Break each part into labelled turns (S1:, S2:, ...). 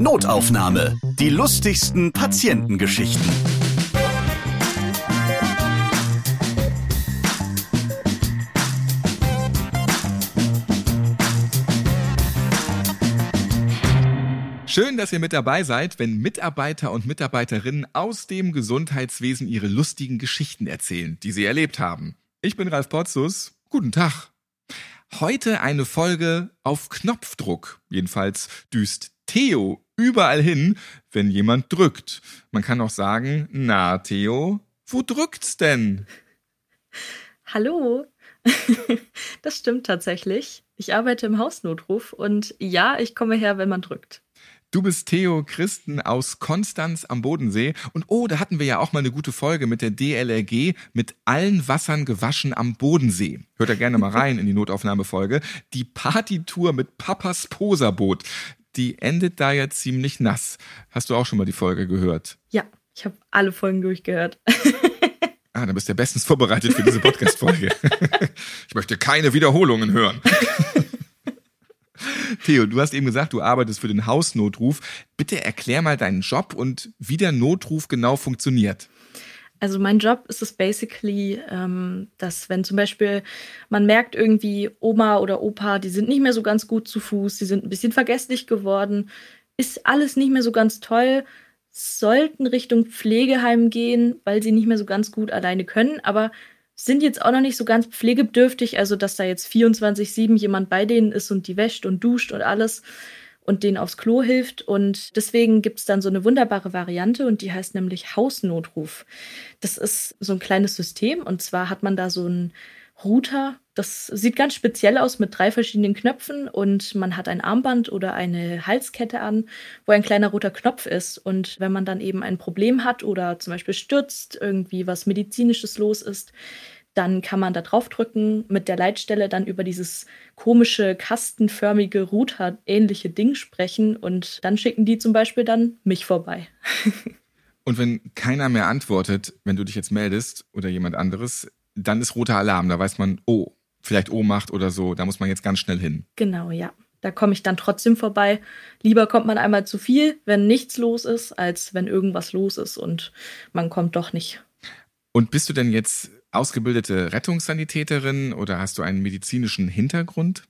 S1: Notaufnahme. Die lustigsten Patientengeschichten.
S2: Schön, dass ihr mit dabei seid, wenn Mitarbeiter und Mitarbeiterinnen aus dem Gesundheitswesen ihre lustigen Geschichten erzählen, die sie erlebt haben. Ich bin Ralf Potzus. Guten Tag. Heute eine Folge auf Knopfdruck. Jedenfalls düst Theo überall hin, wenn jemand drückt. Man kann auch sagen, na Theo, wo drückt's denn?
S3: Hallo. Das stimmt tatsächlich. Ich arbeite im Hausnotruf und ja, ich komme her, wenn man drückt.
S2: Du bist Theo Christen aus Konstanz am Bodensee. Und oh, da hatten wir ja auch mal eine gute Folge mit der DLRG mit allen Wassern gewaschen am Bodensee. Hört da gerne mal rein in die Notaufnahmefolge. Die Partytour mit Papas Poserboot. Die endet da ja ziemlich nass. Hast du auch schon mal die Folge gehört?
S3: Ja, ich habe alle Folgen durchgehört.
S2: Ah, dann bist du ja bestens vorbereitet für diese Podcast-Folge. ich möchte keine Wiederholungen hören. Theo, du hast eben gesagt, du arbeitest für den Hausnotruf. Bitte erklär mal deinen Job und wie der Notruf genau funktioniert.
S3: Also mein Job ist es basically, ähm, dass wenn zum Beispiel man merkt irgendwie Oma oder Opa, die sind nicht mehr so ganz gut zu Fuß, die sind ein bisschen vergesslich geworden, ist alles nicht mehr so ganz toll, sollten Richtung Pflegeheim gehen, weil sie nicht mehr so ganz gut alleine können, aber sind jetzt auch noch nicht so ganz pflegebedürftig, also dass da jetzt 24-7 jemand bei denen ist und die wäscht und duscht und alles und denen aufs Klo hilft. Und deswegen gibt es dann so eine wunderbare Variante und die heißt nämlich Hausnotruf. Das ist so ein kleines System und zwar hat man da so einen Router. Das sieht ganz speziell aus mit drei verschiedenen Knöpfen und man hat ein Armband oder eine Halskette an, wo ein kleiner roter Knopf ist. Und wenn man dann eben ein Problem hat oder zum Beispiel stürzt, irgendwie was medizinisches los ist, dann kann man da draufdrücken, mit der Leitstelle dann über dieses komische, kastenförmige, Router-ähnliche Ding sprechen und dann schicken die zum Beispiel dann mich vorbei.
S2: und wenn keiner mehr antwortet, wenn du dich jetzt meldest oder jemand anderes, dann ist roter Alarm. Da weiß man, oh, vielleicht Ohnmacht oder so, da muss man jetzt ganz schnell hin.
S3: Genau, ja. Da komme ich dann trotzdem vorbei. Lieber kommt man einmal zu viel, wenn nichts los ist, als wenn irgendwas los ist und man kommt doch nicht.
S2: Und bist du denn jetzt ausgebildete Rettungssanitäterin oder hast du einen medizinischen Hintergrund?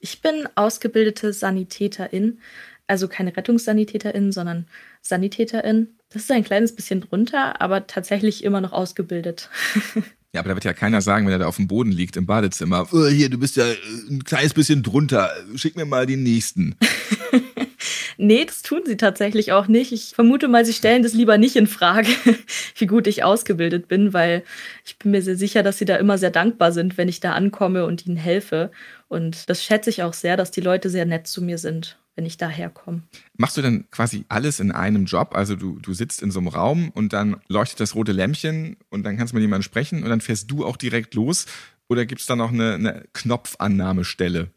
S3: Ich bin ausgebildete Sanitäterin, also keine Rettungssanitäterin, sondern Sanitäterin. Das ist ein kleines bisschen drunter, aber tatsächlich immer noch ausgebildet.
S2: Ja, aber da wird ja keiner sagen, wenn er da auf dem Boden liegt im Badezimmer, oh, hier, du bist ja ein kleines bisschen drunter, schick mir mal den nächsten.
S3: nee, das tun sie tatsächlich auch nicht. Ich vermute mal, sie stellen das lieber nicht in Frage, wie gut ich ausgebildet bin, weil ich bin mir sehr sicher, dass sie da immer sehr dankbar sind, wenn ich da ankomme und ihnen helfe. Und das schätze ich auch sehr, dass die Leute sehr nett zu mir sind wenn ich daherkomme.
S2: Machst du dann quasi alles in einem Job? Also du, du sitzt in so einem Raum und dann leuchtet das rote Lämpchen und dann kannst du mit jemandem sprechen und dann fährst du auch direkt los? Oder gibt es da noch eine, eine Knopfannahmestelle?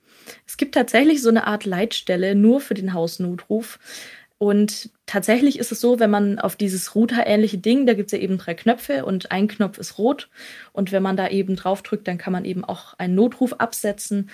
S3: Es gibt tatsächlich so eine Art Leitstelle nur für den Hausnotruf. Und tatsächlich ist es so, wenn man auf dieses Router-ähnliche Ding, da gibt es ja eben drei Knöpfe und ein Knopf ist rot. Und wenn man da eben drauf drückt, dann kann man eben auch einen Notruf absetzen.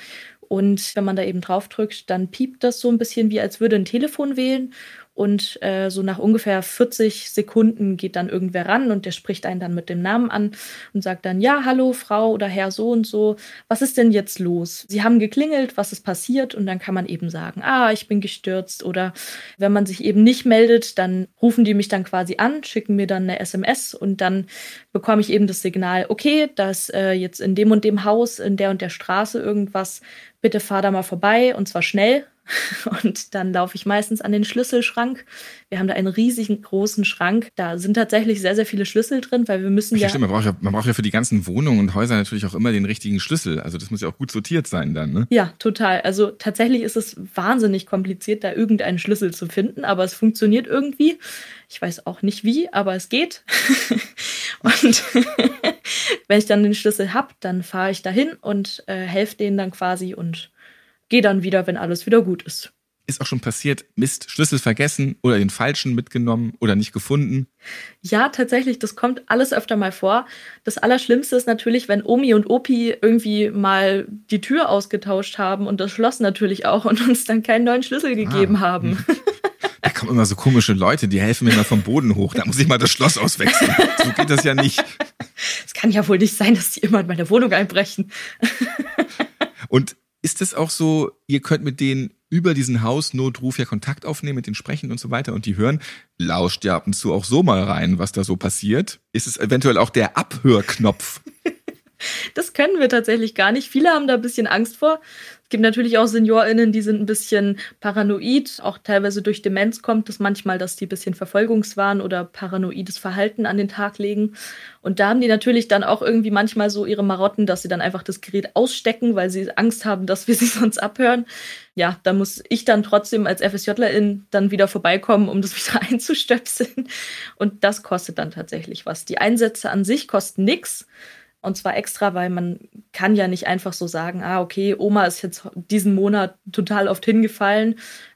S3: Und wenn man da eben drauf drückt, dann piept das so ein bisschen wie als würde ein Telefon wählen. Und äh, so nach ungefähr 40 Sekunden geht dann irgendwer ran und der spricht einen dann mit dem Namen an und sagt dann, ja, hallo Frau oder Herr so und so, was ist denn jetzt los? Sie haben geklingelt, was ist passiert? Und dann kann man eben sagen, ah, ich bin gestürzt. Oder wenn man sich eben nicht meldet, dann rufen die mich dann quasi an, schicken mir dann eine SMS und dann bekomme ich eben das Signal, okay, dass äh, jetzt in dem und dem Haus, in der und der Straße irgendwas, bitte fahr da mal vorbei und zwar schnell Und dann laufe ich meistens an den Schlüsselschrank. Wir haben da einen riesigen großen Schrank. Da sind tatsächlich sehr, sehr viele Schlüssel drin, weil wir müssen ja.
S2: Stimmt, man braucht ja, man braucht ja für die ganzen Wohnungen und Häuser natürlich auch immer den richtigen Schlüssel. Also das muss ja auch gut sortiert sein dann, ne?
S3: Ja, total. Also tatsächlich ist es wahnsinnig kompliziert, da irgendeinen Schlüssel zu finden, aber es funktioniert irgendwie. Ich weiß auch nicht wie, aber es geht. und wenn ich dann den Schlüssel habe, dann fahre ich dahin und äh, helfe denen dann quasi und gehe dann wieder, wenn alles wieder gut ist.
S2: Ist auch schon passiert, Mist, Schlüssel vergessen oder den falschen mitgenommen oder nicht gefunden?
S3: Ja, tatsächlich, das kommt alles öfter mal vor. Das Allerschlimmste ist natürlich, wenn Omi und Opi irgendwie mal die Tür ausgetauscht haben und das Schloss natürlich auch und uns dann keinen neuen Schlüssel gegeben ah. haben.
S2: Da kommen immer so komische Leute, die helfen mir mal vom Boden hoch. Da muss ich mal das Schloss auswechseln. So geht das ja nicht.
S3: Es kann ja wohl nicht sein, dass die immer in meine Wohnung einbrechen.
S2: Und ist es auch so, ihr könnt mit denen über diesen Hausnotruf ja Kontakt aufnehmen, mit denen sprechen und so weiter und die hören, lauscht ja ab und zu auch so mal rein, was da so passiert. Ist es eventuell auch der Abhörknopf?
S3: Das können wir tatsächlich gar nicht. Viele haben da ein bisschen Angst vor. Es gibt natürlich auch SeniorInnen, die sind ein bisschen paranoid, auch teilweise durch Demenz kommt es manchmal, dass die ein bisschen Verfolgungswahn oder paranoides Verhalten an den Tag legen. Und da haben die natürlich dann auch irgendwie manchmal so ihre Marotten, dass sie dann einfach das Gerät ausstecken, weil sie Angst haben, dass wir sie sonst abhören. Ja, da muss ich dann trotzdem als FSJlerin dann wieder vorbeikommen, um das wieder einzustöpseln. Und das kostet dann tatsächlich was. Die Einsätze an sich kosten nichts. Und zwar extra, weil man kann ja nicht einfach so sagen, ah, okay, Oma ist jetzt diesen Monat total oft hingefallen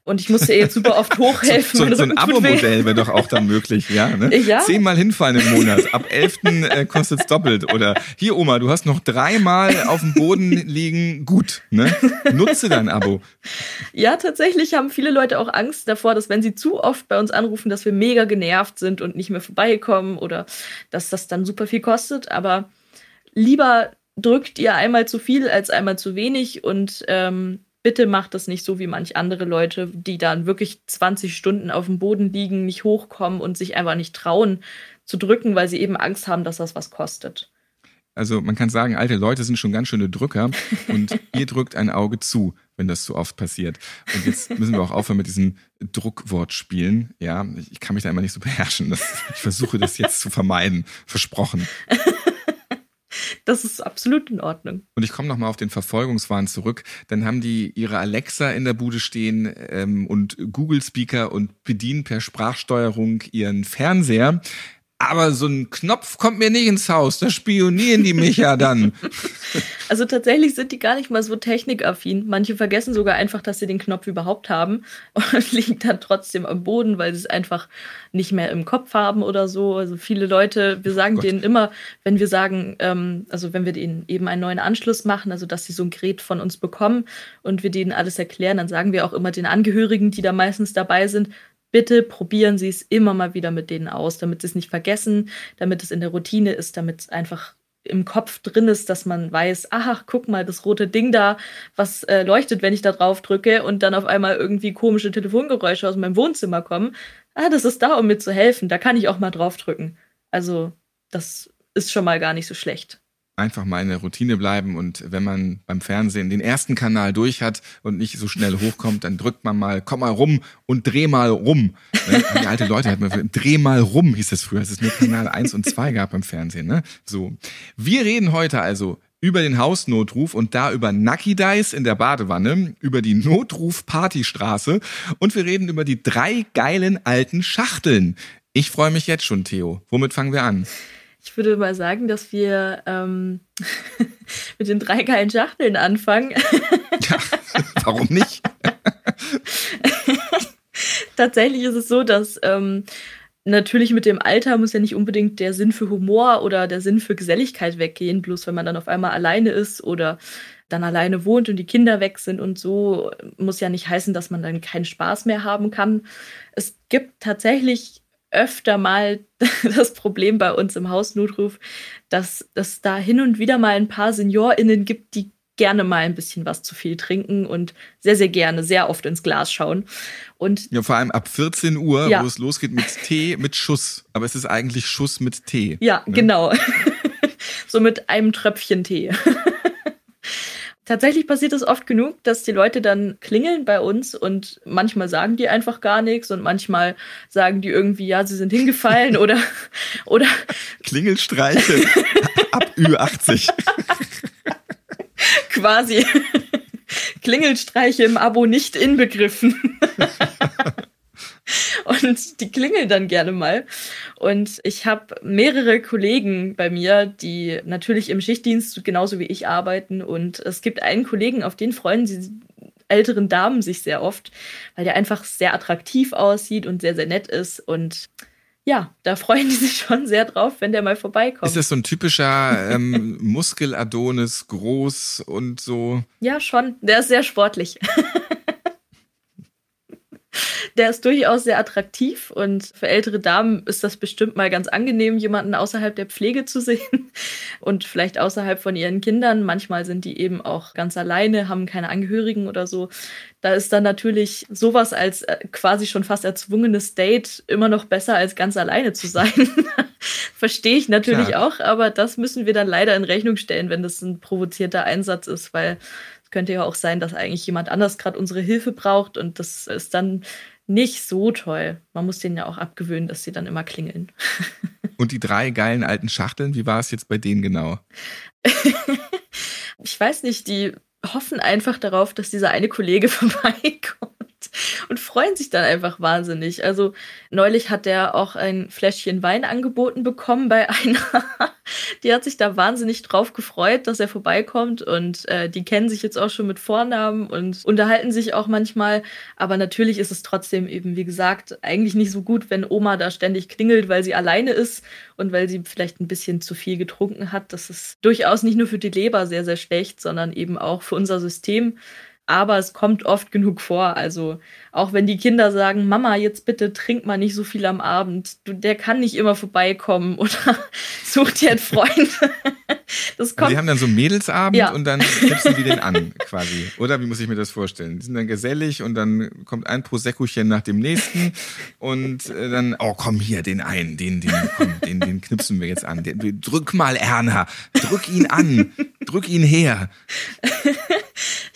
S3: und ich musste ihr jetzt super oft hochhelfen.
S2: so, so, so ein Abo-Modell wäre doch auch dann möglich, ja, ne?
S3: ja.
S2: Zehnmal hinfallen im Monat, ab elften äh, kostet es doppelt. Oder hier, Oma, du hast noch dreimal auf dem Boden liegen, gut, ne? Nutze dein Abo.
S3: Ja, tatsächlich haben viele Leute auch Angst davor, dass wenn sie zu oft bei uns anrufen, dass wir mega genervt sind und nicht mehr vorbeikommen oder dass das dann super viel kostet. Aber lieber drückt ihr einmal zu viel als einmal zu wenig und ähm, bitte macht das nicht so wie manch andere Leute, die dann wirklich 20 Stunden auf dem Boden liegen, nicht hochkommen und sich einfach nicht trauen zu drücken, weil sie eben Angst haben, dass das was kostet.
S2: Also man kann sagen, alte Leute sind schon ganz schöne Drücker und ihr drückt ein Auge zu, wenn das so oft passiert. Und jetzt müssen wir auch aufhören mit diesen Druckwortspielen. Ja, ich kann mich da immer nicht so beherrschen. Das, ich versuche das jetzt zu vermeiden. Versprochen.
S3: Das ist absolut in Ordnung.
S2: Und ich komme nochmal auf den Verfolgungswahn zurück. Dann haben die ihre Alexa in der Bude stehen ähm, und Google Speaker und bedienen per Sprachsteuerung ihren Fernseher. Aber so ein Knopf kommt mir nicht ins Haus, da spionieren die mich ja dann.
S3: Also tatsächlich sind die gar nicht mal so technikaffin. Manche vergessen sogar einfach, dass sie den Knopf überhaupt haben und liegen dann trotzdem am Boden, weil sie es einfach nicht mehr im Kopf haben oder so. Also viele Leute, wir sagen oh denen immer, wenn wir sagen, ähm, also wenn wir denen eben einen neuen Anschluss machen, also dass sie so ein Gerät von uns bekommen und wir denen alles erklären, dann sagen wir auch immer den Angehörigen, die da meistens dabei sind, bitte probieren Sie es immer mal wieder mit denen aus, damit Sie es nicht vergessen, damit es in der Routine ist, damit es einfach im Kopf drin ist, dass man weiß, ach, guck mal, das rote Ding da, was äh, leuchtet, wenn ich da drauf drücke und dann auf einmal irgendwie komische Telefongeräusche aus meinem Wohnzimmer kommen. Ah, das ist da, um mir zu helfen. Da kann ich auch mal drauf drücken. Also, das ist schon mal gar nicht so schlecht
S2: einfach mal in der Routine bleiben und wenn man beim Fernsehen den ersten Kanal durch hat und nicht so schnell hochkommt, dann drückt man mal, komm mal rum und dreh mal rum. Ne? Die alte Leute hat man, dreh mal rum hieß es früher, es ist nur Kanal 1 und 2 gab beim Fernsehen. Ne? So. Wir reden heute also über den Hausnotruf und da über Nucky Dice in der Badewanne, über die Notruf-Partystraße und wir reden über die drei geilen alten Schachteln. Ich freue mich jetzt schon, Theo. Womit fangen wir an?
S3: Ich würde mal sagen, dass wir ähm, mit den drei geilen Schachteln anfangen.
S2: ja, warum nicht?
S3: Tatsächlich ist es so, dass ähm, natürlich mit dem Alter muss ja nicht unbedingt der Sinn für Humor oder der Sinn für Geselligkeit weggehen, bloß wenn man dann auf einmal alleine ist oder dann alleine wohnt und die Kinder weg sind und so, muss ja nicht heißen, dass man dann keinen Spaß mehr haben kann. Es gibt tatsächlich öfter mal das Problem bei uns im Hausnotruf, dass es da hin und wieder mal ein paar SeniorInnen gibt, die gerne mal ein bisschen was zu viel trinken und sehr, sehr gerne, sehr oft ins Glas schauen. Und
S2: ja, vor allem ab 14 Uhr, ja. wo es losgeht mit Tee, mit Schuss. Aber es ist eigentlich Schuss mit Tee.
S3: Ja, ne? genau. so mit einem Tröpfchen Tee. Tatsächlich passiert es oft genug, dass die Leute dann klingeln bei uns und manchmal sagen die einfach gar nichts und manchmal sagen die irgendwie, ja, sie sind hingefallen oder oder
S2: Klingelstreiche ab Ü80.
S3: Quasi. Klingelstreiche im Abo nicht inbegriffen. Und die klingeln dann gerne mal. Und ich habe mehrere Kollegen bei mir, die natürlich im Schichtdienst genauso wie ich arbeiten. Und es gibt einen Kollegen, auf den freuen sie älteren Damen sich sehr oft, weil der einfach sehr attraktiv aussieht und sehr, sehr nett ist. Und ja, da freuen die sich schon sehr drauf, wenn der mal vorbeikommt.
S2: Ist das so ein typischer ähm, Muskeladonis, groß und so?
S3: Ja, schon. Der ist sehr sportlich. der ist durchaus sehr attraktiv und für ältere Damen ist das bestimmt mal ganz angenehm, jemanden außerhalb der Pflege zu sehen und vielleicht außerhalb von ihren Kindern. Manchmal sind die eben auch ganz alleine, haben keine Angehörigen oder so. Da ist dann natürlich sowas als äh, quasi schon fast erzwungenes Date immer noch besser als ganz alleine zu sein. Verstehe ich natürlich Klar. auch, aber das müssen wir dann leider in Rechnung stellen, wenn das ein provozierter Einsatz ist, weil es könnte ja auch sein, dass eigentlich jemand anders gerade unsere Hilfe braucht und das ist dann nicht so toll. Man muss denen ja auch abgewöhnen, dass sie dann immer klingeln.
S2: Und die drei geilen alten Schachteln, wie war es jetzt bei denen genau?
S3: ich weiß nicht, die hoffen einfach darauf, dass dieser eine Kollege vorbeikommt und freuen sich dann einfach wahnsinnig. Also neulich hat er auch ein Fläschchen Wein angeboten bekommen bei einer. die hat sich da wahnsinnig drauf gefreut, dass er vorbeikommt und äh, die kennen sich jetzt auch schon mit Vornamen und unterhalten sich auch manchmal. Aber natürlich ist es trotzdem eben, wie gesagt, eigentlich nicht so gut, wenn Oma da ständig klingelt, weil sie alleine ist und weil sie vielleicht ein bisschen zu viel getrunken hat. Das ist durchaus nicht nur für die Leber sehr, sehr schlecht, sondern eben auch für unser System aber es kommt oft genug vor. Also auch wenn die Kinder sagen, Mama, jetzt bitte trink mal nicht so viel am Abend, du, der kann nicht immer vorbeikommen oder such dir einen Freund.
S2: Das kommt. Also die haben dann so Mädelsabend ja. und dann knipsen die den an, quasi. Oder wie muss ich mir das vorstellen? Die sind dann gesellig und dann kommt ein Proseccochen nach dem nächsten und äh, dann, oh komm hier, den einen, den, den, komm, den, den knipsen wir jetzt an. Den, drück mal, Erna, drück ihn an, drück ihn her.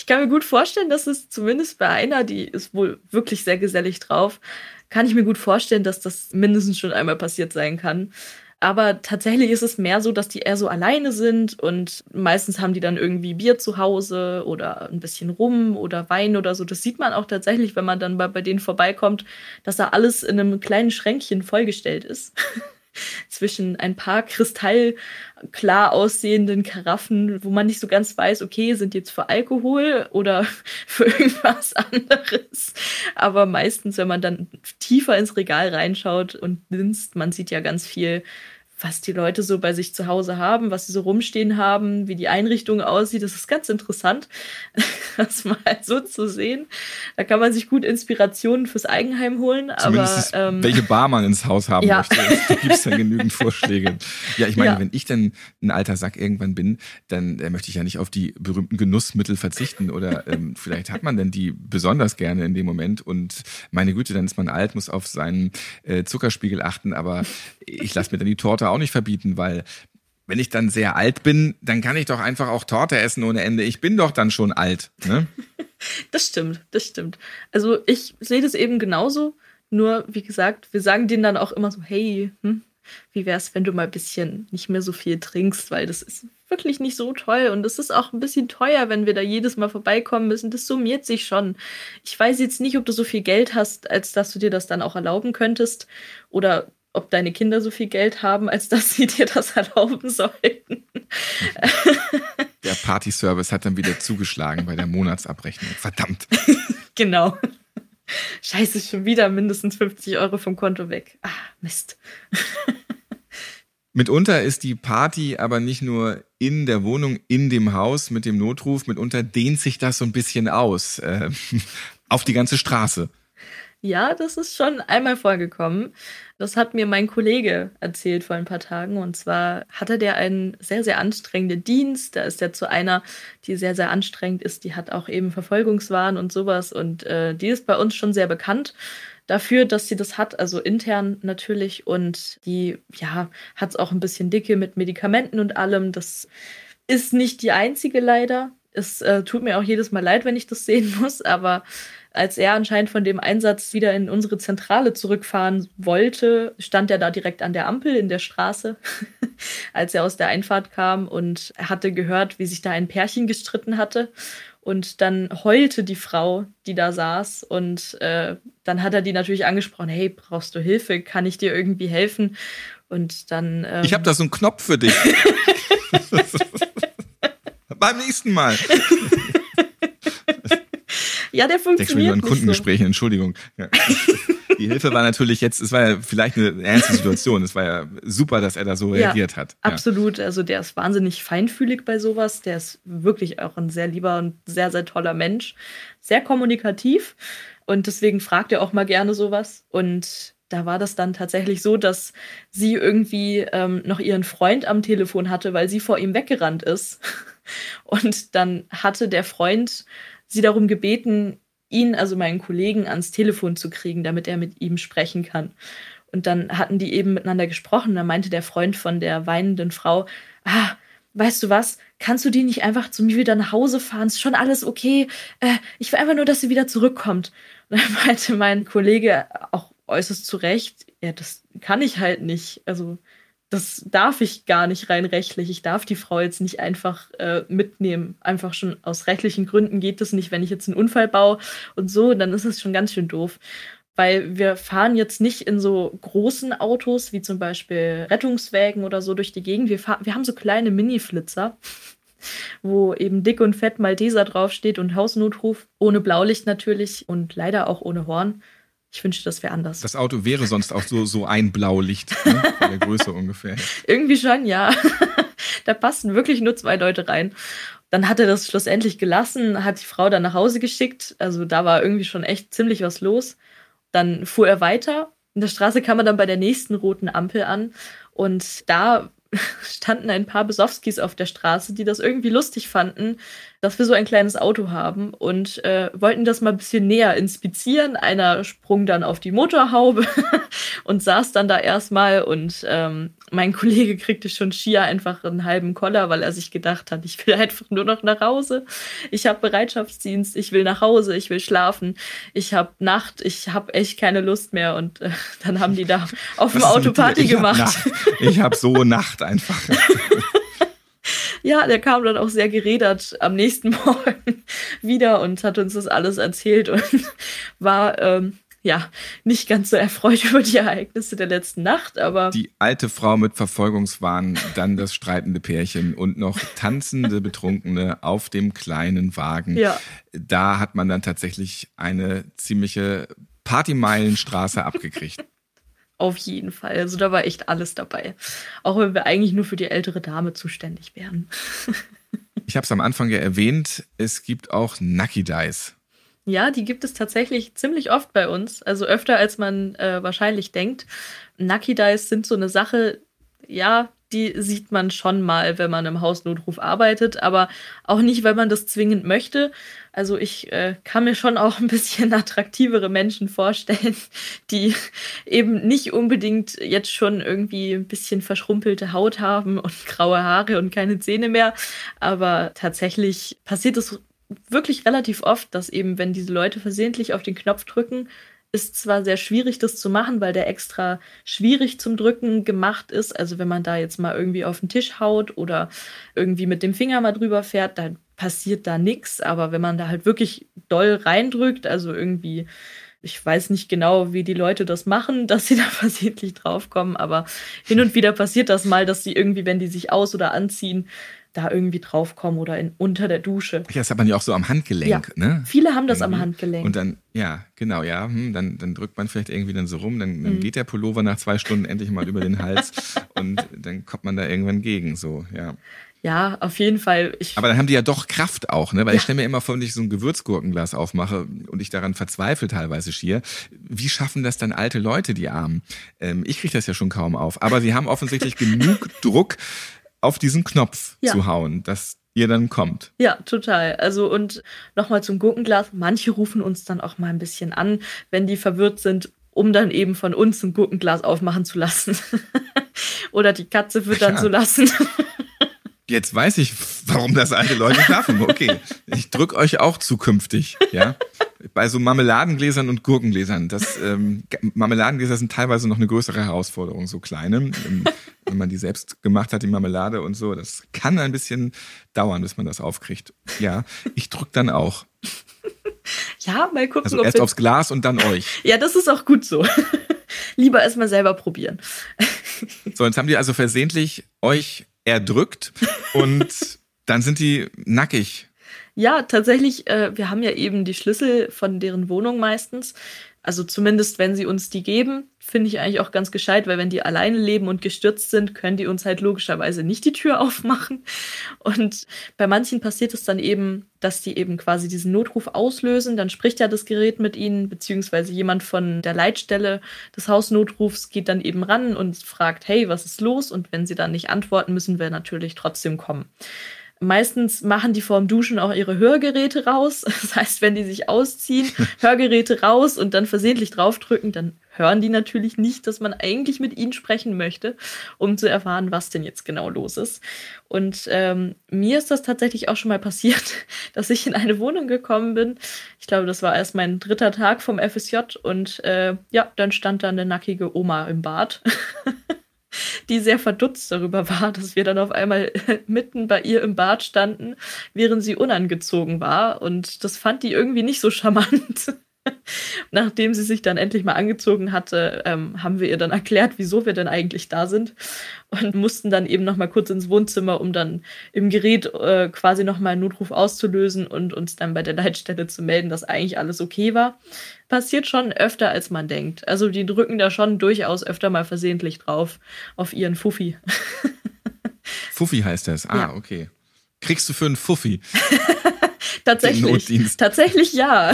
S3: Ich kann mir gut vorstellen, dass es zumindest bei einer, die ist wohl wirklich sehr gesellig drauf, kann ich mir gut vorstellen, dass das mindestens schon einmal passiert sein kann. Aber tatsächlich ist es mehr so, dass die eher so alleine sind und meistens haben die dann irgendwie Bier zu Hause oder ein bisschen Rum oder Wein oder so. Das sieht man auch tatsächlich, wenn man dann bei, bei denen vorbeikommt, dass da alles in einem kleinen Schränkchen vollgestellt ist. Zwischen ein paar kristallklar aussehenden Karaffen, wo man nicht so ganz weiß, okay, sind jetzt für Alkohol oder für irgendwas anderes. Aber meistens, wenn man dann tiefer ins Regal reinschaut und linst, man sieht ja ganz viel was die Leute so bei sich zu Hause haben, was sie so rumstehen haben, wie die Einrichtung aussieht. Das ist ganz interessant, das mal so zu sehen. Da kann man sich gut Inspirationen fürs Eigenheim holen.
S2: Zumindest aber ähm, welche Bar man ins Haus haben ja. möchte. Da gibt es dann genügend Vorschläge. Ja, ich meine, ja. wenn ich dann ein alter Sack irgendwann bin, dann äh, möchte ich ja nicht auf die berühmten Genussmittel verzichten. Oder ähm, vielleicht hat man denn die besonders gerne in dem Moment. Und meine Güte, dann ist man alt, muss auf seinen äh, Zuckerspiegel achten. Aber ich lasse mir dann die Torte auch nicht verbieten, weil wenn ich dann sehr alt bin, dann kann ich doch einfach auch Torte essen ohne Ende. Ich bin doch dann schon alt. Ne?
S3: das stimmt, das stimmt. Also ich sehe das eben genauso. Nur, wie gesagt, wir sagen denen dann auch immer so, hey, hm, wie wär's, wenn du mal ein bisschen nicht mehr so viel trinkst, weil das ist wirklich nicht so toll und es ist auch ein bisschen teuer, wenn wir da jedes Mal vorbeikommen müssen. Das summiert sich schon. Ich weiß jetzt nicht, ob du so viel Geld hast, als dass du dir das dann auch erlauben könntest oder ob deine Kinder so viel Geld haben, als dass sie dir das erlauben sollten.
S2: Der Partyservice hat dann wieder zugeschlagen bei der Monatsabrechnung. Verdammt.
S3: genau. Scheiße, schon wieder mindestens 50 Euro vom Konto weg. Ah, Mist.
S2: Mitunter ist die Party aber nicht nur in der Wohnung, in dem Haus mit dem Notruf, mitunter dehnt sich das so ein bisschen aus. Äh, auf die ganze Straße.
S3: Ja, das ist schon einmal vorgekommen. Das hat mir mein Kollege erzählt vor ein paar Tagen. Und zwar hatte der einen sehr, sehr anstrengenden Dienst. Da ist er zu einer, die sehr, sehr anstrengend ist. Die hat auch eben Verfolgungswahn und sowas. Und äh, die ist bei uns schon sehr bekannt dafür, dass sie das hat, also intern natürlich. Und die, ja, hat es auch ein bisschen dicke mit Medikamenten und allem. Das ist nicht die einzige leider. Es äh, tut mir auch jedes Mal leid, wenn ich das sehen muss, aber als er anscheinend von dem Einsatz wieder in unsere Zentrale zurückfahren wollte, stand er da direkt an der Ampel in der Straße, als er aus der Einfahrt kam und hatte gehört, wie sich da ein Pärchen gestritten hatte. Und dann heulte die Frau, die da saß. Und äh, dann hat er die natürlich angesprochen: Hey, brauchst du Hilfe? Kann ich dir irgendwie helfen? Und dann.
S2: Ähm, ich habe da so einen Knopf für dich. Beim nächsten Mal.
S3: Ja, der funktioniert.
S2: Ich an Kundengesprächen, so. Entschuldigung. Ja. Die Hilfe war natürlich jetzt, es war ja vielleicht eine ernste Situation. Es war ja super, dass er da so ja, reagiert hat.
S3: Ja. Absolut. Also der ist wahnsinnig feinfühlig bei sowas. Der ist wirklich auch ein sehr lieber und sehr, sehr toller Mensch. Sehr kommunikativ. Und deswegen fragt er auch mal gerne sowas. Und da war das dann tatsächlich so, dass sie irgendwie ähm, noch ihren Freund am Telefon hatte, weil sie vor ihm weggerannt ist. Und dann hatte der Freund sie darum gebeten, ihn, also meinen Kollegen, ans Telefon zu kriegen, damit er mit ihm sprechen kann. Und dann hatten die eben miteinander gesprochen. Da meinte der Freund von der weinenden Frau, ah, weißt du was, kannst du die nicht einfach zu mir wieder nach Hause fahren? Ist schon alles okay. Äh, ich will einfach nur, dass sie wieder zurückkommt. Und dann meinte mein Kollege auch äußerst zu Recht, ja, das kann ich halt nicht. Also das darf ich gar nicht rein rechtlich. Ich darf die Frau jetzt nicht einfach äh, mitnehmen. Einfach schon aus rechtlichen Gründen geht das nicht, wenn ich jetzt einen Unfall baue und so, dann ist es schon ganz schön doof. Weil wir fahren jetzt nicht in so großen Autos wie zum Beispiel Rettungswägen oder so durch die Gegend. Wir, fahren, wir haben so kleine Mini-Flitzer, wo eben dick und fett Malteser draufsteht und Hausnotruf. Ohne Blaulicht natürlich und leider auch ohne Horn. Ich wünschte, das wäre anders.
S2: Das Auto wäre sonst auch so, so ein Blaulicht, ne? Von der Größe ungefähr.
S3: Irgendwie schon, ja. da passen wirklich nur zwei Leute rein. Dann hat er das schlussendlich gelassen, hat die Frau dann nach Hause geschickt. Also da war irgendwie schon echt ziemlich was los. Dann fuhr er weiter. In der Straße kam er dann bei der nächsten roten Ampel an. Und da standen ein paar Besowskis auf der Straße, die das irgendwie lustig fanden, dass wir so ein kleines Auto haben und äh, wollten das mal ein bisschen näher inspizieren. Einer sprung dann auf die Motorhaube und saß dann da erstmal und ähm, mein Kollege kriegte schon schier einfach einen halben Koller, weil er sich gedacht hat, ich will einfach nur noch nach Hause. Ich habe Bereitschaftsdienst, ich will nach Hause, ich will schlafen, ich habe Nacht, ich habe echt keine Lust mehr und äh, dann haben die da auf dem Auto Party gemacht.
S2: Hab ich habe so Nacht einfach.
S3: ja, der kam dann auch sehr geredert am nächsten Morgen wieder und hat uns das alles erzählt und war ähm, ja nicht ganz so erfreut über die Ereignisse der letzten Nacht, aber.
S2: Die alte Frau mit Verfolgungswahn, dann das streitende Pärchen und noch tanzende Betrunkene auf dem kleinen Wagen.
S3: Ja.
S2: Da hat man dann tatsächlich eine ziemliche Partymeilenstraße abgekriegt.
S3: Auf jeden Fall. Also da war echt alles dabei. Auch wenn wir eigentlich nur für die ältere Dame zuständig wären.
S2: ich habe es am Anfang ja erwähnt, es gibt auch Nucky Dice.
S3: Ja, die gibt es tatsächlich ziemlich oft bei uns. Also öfter, als man äh, wahrscheinlich denkt. Nucky Dice sind so eine Sache, ja, die sieht man schon mal, wenn man im Hausnotruf arbeitet, aber auch nicht, weil man das zwingend möchte. Also ich äh, kann mir schon auch ein bisschen attraktivere Menschen vorstellen, die eben nicht unbedingt jetzt schon irgendwie ein bisschen verschrumpelte Haut haben und graue Haare und keine Zähne mehr. Aber tatsächlich passiert es wirklich relativ oft, dass eben, wenn diese Leute versehentlich auf den Knopf drücken, ist zwar sehr schwierig, das zu machen, weil der extra schwierig zum Drücken gemacht ist. Also wenn man da jetzt mal irgendwie auf den Tisch haut oder irgendwie mit dem Finger mal drüber fährt, dann passiert da nichts. Aber wenn man da halt wirklich doll reindrückt, also irgendwie, ich weiß nicht genau, wie die Leute das machen, dass sie da versehentlich draufkommen, aber hin und wieder passiert das mal, dass sie irgendwie, wenn die sich aus- oder anziehen, da irgendwie draufkommen oder in, unter der Dusche.
S2: Ja, das hat man ja auch so am Handgelenk, ja. ne?
S3: Viele haben das irgendwie. am Handgelenk.
S2: Und dann, ja, genau, ja, hm, dann, dann drückt man vielleicht irgendwie dann so rum, dann, dann mhm. geht der Pullover nach zwei Stunden endlich mal über den Hals und dann kommt man da irgendwann gegen, so, ja.
S3: Ja, auf jeden Fall.
S2: Ich Aber dann haben die ja doch Kraft auch, ne? Weil ja. ich stelle mir immer vor, wenn ich so ein Gewürzgurkenglas aufmache und ich daran verzweifle teilweise schier, wie schaffen das dann alte Leute, die Armen? Ähm, ich kriege das ja schon kaum auf. Aber sie haben offensichtlich genug Druck, auf diesen Knopf ja. zu hauen, dass ihr dann kommt.
S3: Ja, total. Also und nochmal zum Gurkenglas. Manche rufen uns dann auch mal ein bisschen an, wenn die verwirrt sind, um dann eben von uns ein Gurkenglas aufmachen zu lassen. Oder die Katze füttern ja. zu lassen.
S2: Jetzt weiß ich, warum das alte Leute schaffen. Okay, ich drück euch auch zukünftig, ja. Bei so Marmeladengläsern und Gurkengläsern. Das ähm, Marmeladengläser sind teilweise noch eine größere Herausforderung, so kleine. Wenn man die selbst gemacht hat, die Marmelade und so. Das kann ein bisschen dauern, bis man das aufkriegt. Ja, ich drück dann auch.
S3: Ja, mal gucken.
S2: Also erst aufs Glas und dann euch.
S3: Ja, das ist auch gut so. Lieber erstmal selber probieren.
S2: So, jetzt haben die also versehentlich euch erdrückt und dann sind die nackig.
S3: Ja, tatsächlich, äh, wir haben ja eben die Schlüssel von deren Wohnung meistens. Also zumindest, wenn sie uns die geben, finde ich eigentlich auch ganz gescheit, weil wenn die alleine leben und gestürzt sind, können die uns halt logischerweise nicht die Tür aufmachen. Und bei manchen passiert es dann eben, dass die eben quasi diesen Notruf auslösen. Dann spricht ja das Gerät mit ihnen, beziehungsweise jemand von der Leitstelle des Hausnotrufs geht dann eben ran und fragt, hey, was ist los? Und wenn sie dann nicht antworten, müssen wir natürlich trotzdem kommen. Meistens machen die vorm Duschen auch ihre Hörgeräte raus. Das heißt, wenn die sich ausziehen, Hörgeräte raus und dann versehentlich draufdrücken, dann hören die natürlich nicht, dass man eigentlich mit ihnen sprechen möchte, um zu erfahren, was denn jetzt genau los ist. Und ähm, mir ist das tatsächlich auch schon mal passiert, dass ich in eine Wohnung gekommen bin. Ich glaube, das war erst mein dritter Tag vom FSJ und äh, ja, dann stand da eine nackige Oma im Bad. die sehr verdutzt darüber war, dass wir dann auf einmal mitten bei ihr im Bad standen, während sie unangezogen war. Und das fand die irgendwie nicht so charmant. Nachdem sie sich dann endlich mal angezogen hatte, ähm, haben wir ihr dann erklärt, wieso wir denn eigentlich da sind und mussten dann eben noch mal kurz ins Wohnzimmer, um dann im Gerät äh, quasi noch mal einen Notruf auszulösen und uns dann bei der Leitstelle zu melden, dass eigentlich alles okay war. Passiert schon öfter, als man denkt. Also die drücken da schon durchaus öfter mal versehentlich drauf auf ihren Fuffi.
S2: Fuffi heißt das. Ah, ja. okay. Kriegst du für einen Fuffi?
S3: Tatsächlich. Tatsächlich ja.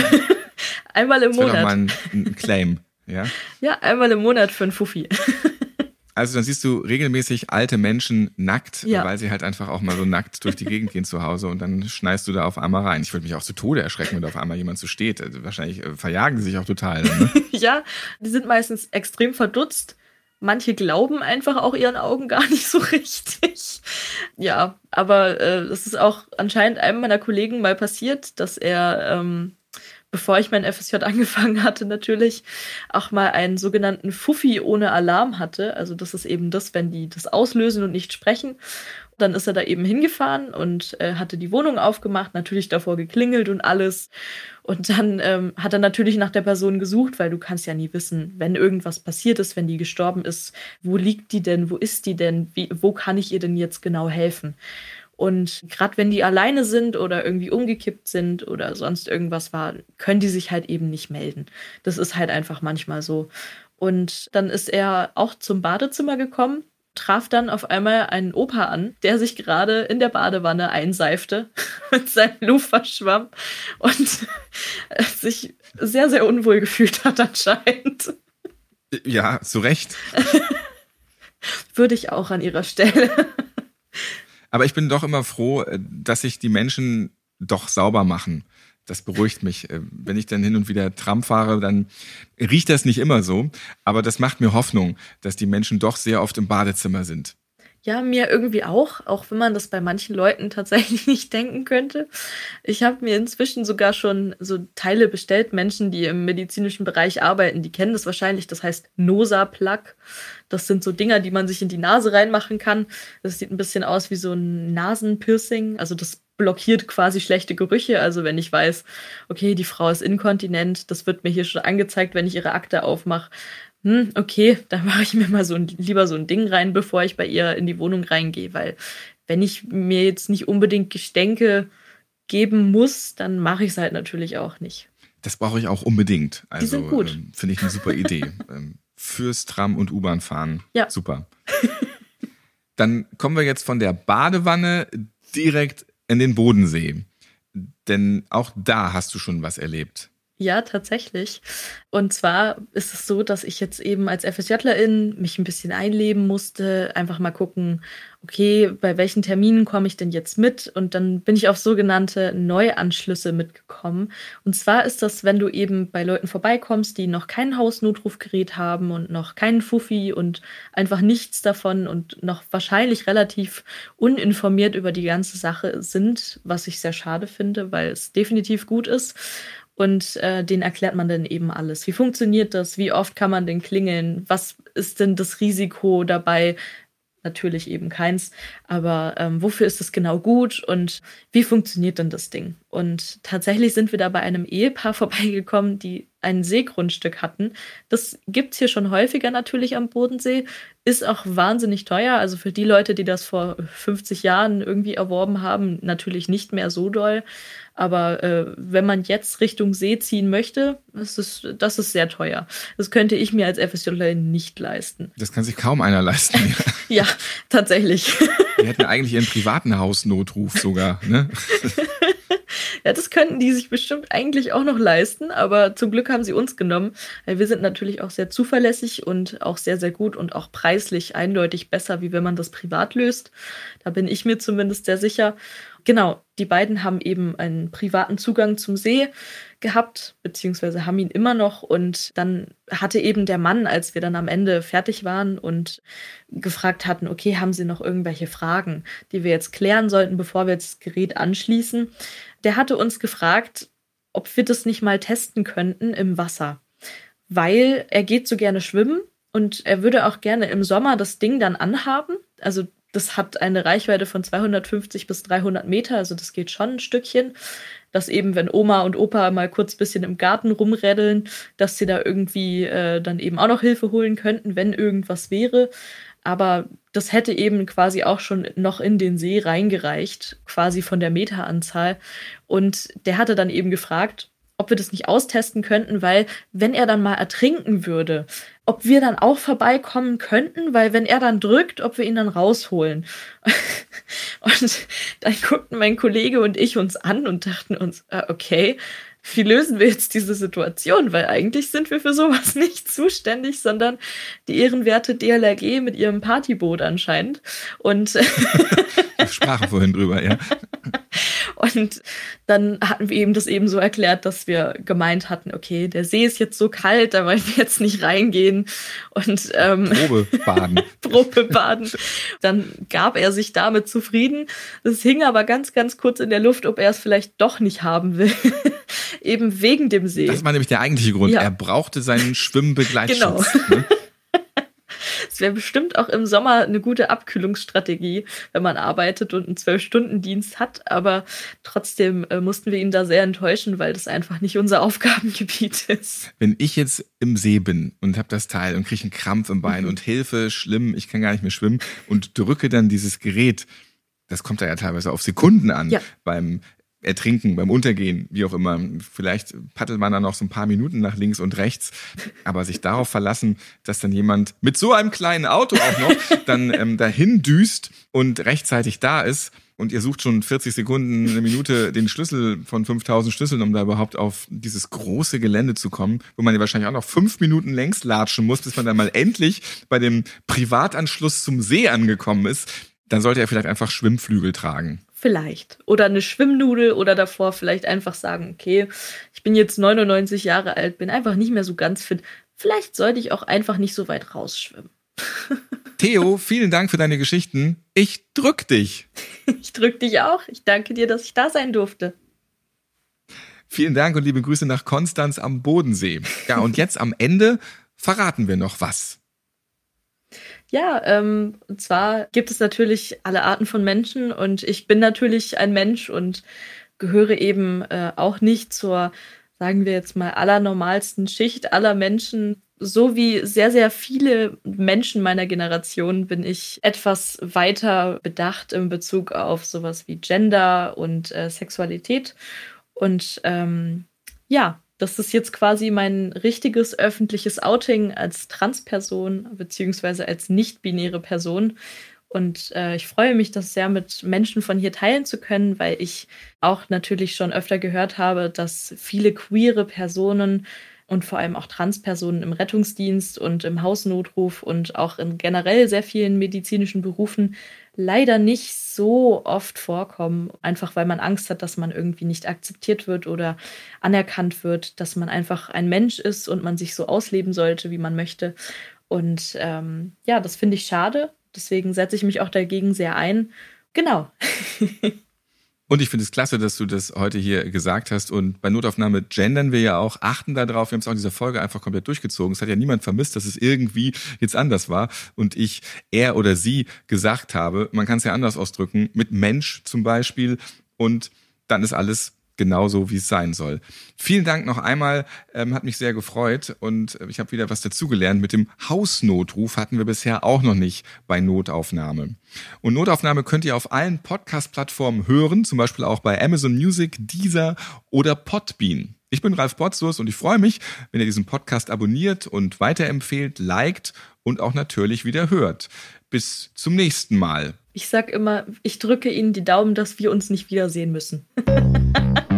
S3: Einmal im das Monat. Doch mal
S2: ein, ein Claim, ja?
S3: ja, einmal im Monat für ein Fuffi.
S2: Also dann siehst du regelmäßig alte Menschen nackt, ja. weil sie halt einfach auch mal so nackt durch die Gegend gehen zu Hause und dann schneist du da auf einmal rein. Ich würde mich auch zu Tode erschrecken, wenn da auf einmal jemand so steht. Also wahrscheinlich äh, verjagen sie sich auch total. Ne?
S3: ja, die sind meistens extrem verdutzt. Manche glauben einfach auch ihren Augen gar nicht so richtig. Ja, aber äh, es ist auch anscheinend einem meiner Kollegen mal passiert, dass er ähm, bevor ich mein FSJ angefangen hatte, natürlich auch mal einen sogenannten Fuffi ohne Alarm hatte. Also das ist eben das, wenn die das auslösen und nicht sprechen. Dann ist er da eben hingefahren und äh, hatte die Wohnung aufgemacht, natürlich davor geklingelt und alles. Und dann ähm, hat er natürlich nach der Person gesucht, weil du kannst ja nie wissen, wenn irgendwas passiert ist, wenn die gestorben ist, wo liegt die denn, wo ist die denn, wie, wo kann ich ihr denn jetzt genau helfen? Und gerade wenn die alleine sind oder irgendwie umgekippt sind oder sonst irgendwas war, können die sich halt eben nicht melden. Das ist halt einfach manchmal so. Und dann ist er auch zum Badezimmer gekommen, traf dann auf einmal einen Opa an, der sich gerade in der Badewanne einseifte mit seinem Luferschwamm und sich sehr, sehr unwohl gefühlt hat anscheinend.
S2: Ja, zu Recht.
S3: Würde ich auch an ihrer Stelle.
S2: Aber ich bin doch immer froh, äh, dass sich die Menschen doch sauber machen. Das beruhigt mich. Äh, wenn ich dann hin und wieder Tram fahre, dann riecht das nicht immer so. Aber das macht mir Hoffnung, dass die Menschen doch sehr oft im Badezimmer sind.
S3: Ja, mir irgendwie auch, auch wenn man das bei manchen Leuten tatsächlich nicht denken könnte. Ich habe mir inzwischen sogar schon so Teile bestellt, Menschen, die im medizinischen Bereich arbeiten, die kennen das wahrscheinlich, das heißt Nosa-Plug. Das sind so Dinger, die man sich in die Nase reinmachen kann. Das sieht ein bisschen aus wie so ein Nasenpiercing, also das blockiert quasi schlechte Gerüche. Also wenn ich weiß, okay, die Frau ist inkontinent, das wird mir hier schon angezeigt, wenn ich ihre Akte aufmache hm, okay, da mache ich mir mal so ein, lieber so ein Ding rein, bevor ich bei ihr in die Wohnung reingehe, weil wenn ich mir jetzt nicht unbedingt Gestänke geben muss, dann mache ich es halt natürlich auch nicht.
S2: Das brauche ich auch unbedingt. Also,
S3: Die sind gut.
S2: Ähm, Finde ich eine super Idee. ähm, fürs Tram und U-Bahn fahren.
S3: Ja.
S2: Super. Dann kommen wir jetzt von der Badewanne direkt in den Bodensee. Denn auch da hast du schon was erlebt.
S3: Ja, tatsächlich. Und zwar ist es so, dass ich jetzt eben als FSJlerin mich ein bisschen einleben musste, einfach mal gucken, okay, bei welchen Terminen komme ich denn jetzt mit? Und dann bin ich auf sogenannte Neuanschlüsse mitgekommen. Und zwar ist das, wenn du eben bei Leuten vorbeikommst, die noch kein Hausnotrufgerät haben und noch keinen Fuffi und einfach nichts davon und noch wahrscheinlich relativ uninformiert über die ganze Sache sind, was ich sehr schade finde, weil es definitiv gut ist. Und äh, den erklärt man dann eben alles. Wie funktioniert das? Wie oft kann man denn klingeln? Was ist denn das Risiko dabei? Natürlich eben keins. Aber ähm, wofür ist das genau gut? Und wie funktioniert denn das Ding? Und tatsächlich sind wir da bei einem Ehepaar vorbeigekommen, die ein Seegrundstück hatten. Das gibt es hier schon häufiger natürlich am Bodensee, ist auch wahnsinnig teuer. Also für die Leute, die das vor 50 Jahren irgendwie erworben haben, natürlich nicht mehr so doll. Aber äh, wenn man jetzt Richtung See ziehen möchte, das ist, das ist sehr teuer. Das könnte ich mir als FSJ nicht leisten.
S2: Das kann sich kaum einer leisten.
S3: ja, tatsächlich.
S2: Wir hätten eigentlich ihren privaten Hausnotruf sogar. Ne?
S3: Ja, das könnten die sich bestimmt eigentlich auch noch leisten, aber zum Glück haben sie uns genommen, weil wir sind natürlich auch sehr zuverlässig und auch sehr, sehr gut und auch preislich eindeutig besser, wie wenn man das privat löst. Da bin ich mir zumindest sehr sicher. Genau, die beiden haben eben einen privaten Zugang zum See gehabt, beziehungsweise haben ihn immer noch. Und dann hatte eben der Mann, als wir dann am Ende fertig waren und gefragt hatten, okay, haben Sie noch irgendwelche Fragen, die wir jetzt klären sollten, bevor wir jetzt das Gerät anschließen, der hatte uns gefragt, ob wir das nicht mal testen könnten im Wasser. Weil er geht so gerne schwimmen und er würde auch gerne im Sommer das Ding dann anhaben. Also das hat eine Reichweite von 250 bis 300 Meter, also das geht schon ein Stückchen. Dass eben, wenn Oma und Opa mal kurz bisschen im Garten rumräddeln, dass sie da irgendwie äh, dann eben auch noch Hilfe holen könnten, wenn irgendwas wäre. Aber das hätte eben quasi auch schon noch in den See reingereicht, quasi von der Meteranzahl. Und der hatte dann eben gefragt, ob wir das nicht austesten könnten, weil wenn er dann mal ertrinken würde, ob wir dann auch vorbeikommen könnten, weil wenn er dann drückt, ob wir ihn dann rausholen. und dann guckten mein Kollege und ich uns an und dachten uns, äh, okay, wie lösen wir jetzt diese Situation? Weil eigentlich sind wir für sowas nicht zuständig, sondern die ehrenwerte DLRG mit ihrem Partyboot anscheinend. Und
S2: ich sprach vorhin drüber, ja.
S3: Und dann hatten wir eben das eben so erklärt, dass wir gemeint hatten, okay, der See ist jetzt so kalt, da wollen wir jetzt nicht reingehen und ähm,
S2: Probe baden.
S3: Probe baden. Dann gab er sich damit zufrieden. Es hing aber ganz, ganz kurz in der Luft, ob er es vielleicht doch nicht haben will. eben wegen dem See.
S2: Das war nämlich der eigentliche Grund. Ja. Er brauchte seinen Schwimmbegleitschutz. Genau. Ne?
S3: Es wäre bestimmt auch im Sommer eine gute Abkühlungsstrategie, wenn man arbeitet und einen Zwölf-Stunden-Dienst hat. Aber trotzdem äh, mussten wir ihn da sehr enttäuschen, weil das einfach nicht unser Aufgabengebiet ist.
S2: Wenn ich jetzt im See bin und habe das Teil und kriege einen Krampf im Bein mhm. und Hilfe, schlimm, ich kann gar nicht mehr schwimmen und drücke dann dieses Gerät, das kommt da ja teilweise auf Sekunden an. Ja. Beim Ertrinken, beim Untergehen, wie auch immer. Vielleicht paddelt man dann noch so ein paar Minuten nach links und rechts, aber sich darauf verlassen, dass dann jemand mit so einem kleinen Auto auch noch dann ähm, dahin düst und rechtzeitig da ist und ihr sucht schon 40 Sekunden, eine Minute den Schlüssel von 5000 Schlüsseln, um da überhaupt auf dieses große Gelände zu kommen, wo man ja wahrscheinlich auch noch fünf Minuten längs latschen muss, bis man dann mal endlich bei dem Privatanschluss zum See angekommen ist. Dann sollte er vielleicht einfach Schwimmflügel tragen.
S3: Vielleicht. Oder eine Schwimmnudel oder davor vielleicht einfach sagen, okay, ich bin jetzt 99 Jahre alt, bin einfach nicht mehr so ganz fit. Vielleicht sollte ich auch einfach nicht so weit rausschwimmen.
S2: Theo, vielen Dank für deine Geschichten. Ich drück dich.
S3: Ich drück dich auch. Ich danke dir, dass ich da sein durfte.
S2: Vielen Dank und liebe Grüße nach Konstanz am Bodensee. Ja, und jetzt am Ende verraten wir noch was.
S3: Ja, ähm, und zwar gibt es natürlich alle Arten von Menschen und ich bin natürlich ein Mensch und gehöre eben äh, auch nicht zur, sagen wir jetzt mal, allernormalsten Schicht aller Menschen. So wie sehr, sehr viele Menschen meiner Generation bin ich etwas weiter bedacht in Bezug auf sowas wie Gender und äh, Sexualität. Und ähm, ja, das ist jetzt quasi mein richtiges öffentliches Outing als Transperson beziehungsweise als nicht-binäre Person. Und äh, ich freue mich, das sehr mit Menschen von hier teilen zu können, weil ich auch natürlich schon öfter gehört habe, dass viele queere Personen und vor allem auch Transpersonen im Rettungsdienst und im Hausnotruf und auch in generell sehr vielen medizinischen Berufen leider nicht so oft vorkommen, einfach weil man Angst hat, dass man irgendwie nicht akzeptiert wird oder anerkannt wird, dass man einfach ein Mensch ist und man sich so ausleben sollte, wie man möchte. Und ähm, ja, das finde ich schade. Deswegen setze ich mich auch dagegen sehr ein. Genau.
S2: Und ich finde es klasse, dass du das heute hier gesagt hast. Und bei Notaufnahme gendern wir ja auch, achten darauf. Wir haben es auch in dieser Folge einfach komplett durchgezogen. Es hat ja niemand vermisst, dass es irgendwie jetzt anders war. Und ich er oder sie gesagt habe. Man kann es ja anders ausdrücken. Mit Mensch zum Beispiel. Und dann ist alles genauso, wie es sein soll. Vielen Dank noch einmal, ähm, hat mich sehr gefreut und äh, ich habe wieder was dazugelernt. Mit dem Hausnotruf hatten wir bisher auch noch nicht bei Notaufnahme. Und Notaufnahme könnt ihr auf allen Podcast-Plattformen hören, zum Beispiel auch bei Amazon Music, Deezer oder Podbean. Ich bin Ralf Potzus und ich freue mich, wenn ihr diesen Podcast abonniert und weiterempfehlt, liked und auch natürlich wieder hört. Bis zum nächsten Mal.
S3: Ich sag immer, ich drücke Ihnen die Daumen, dass wir uns nicht wiedersehen müssen.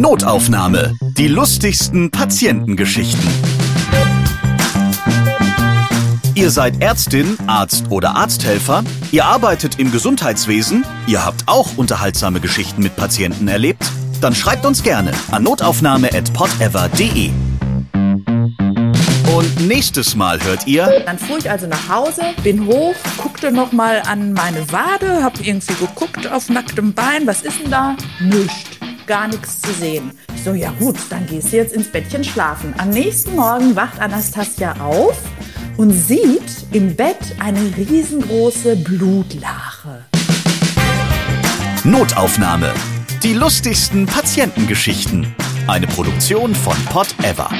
S1: Notaufnahme. Die lustigsten Patientengeschichten. Ihr seid Ärztin, Arzt oder Arzthelfer, ihr arbeitet im Gesundheitswesen, ihr habt auch unterhaltsame Geschichten mit Patienten erlebt? Dann schreibt uns gerne an notaufnahme@podever.de. Und nächstes Mal hört ihr.
S4: Dann fuhr ich also nach Hause, bin hoch, guckte nochmal an meine Wade, hab irgendwie geguckt auf nacktem Bein, was ist denn da? Nichts, gar nichts zu sehen. Ich so, ja gut, dann gehst du jetzt ins Bettchen schlafen. Am nächsten Morgen wacht Anastasia auf und sieht im Bett eine riesengroße Blutlache.
S1: Notaufnahme. Die lustigsten Patientengeschichten. Eine Produktion von Pod Ever.